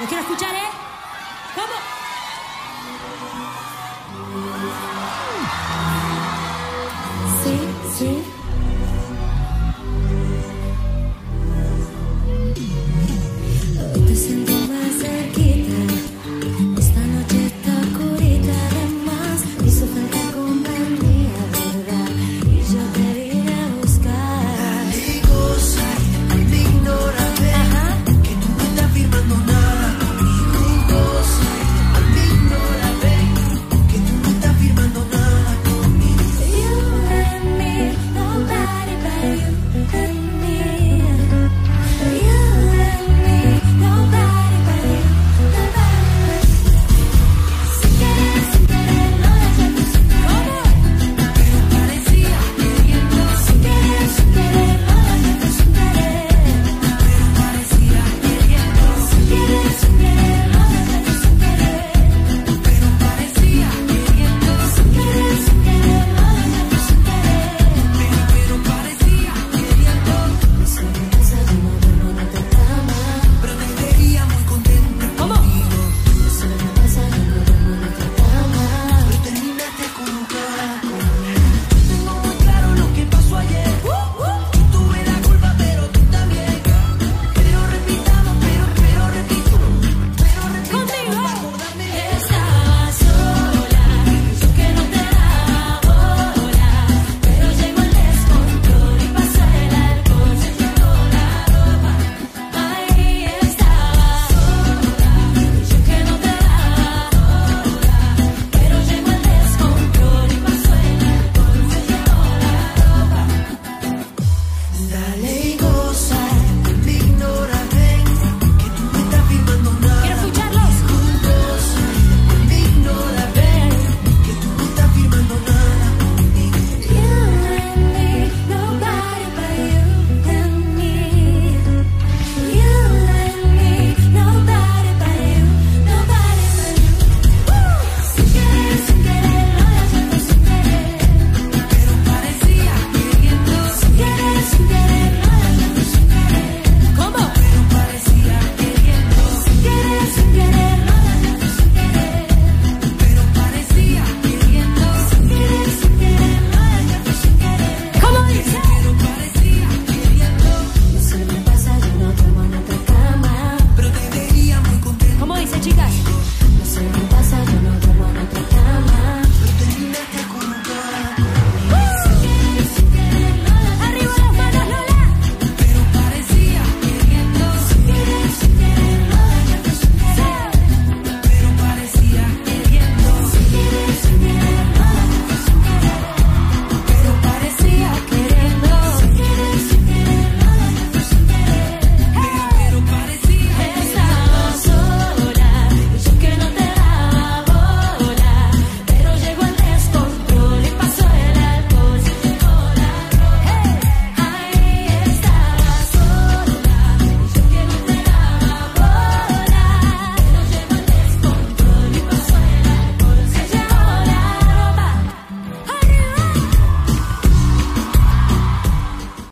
Lo quiero escuchar, ¿eh? ¿Cómo? Sí, sí. Hoy te siento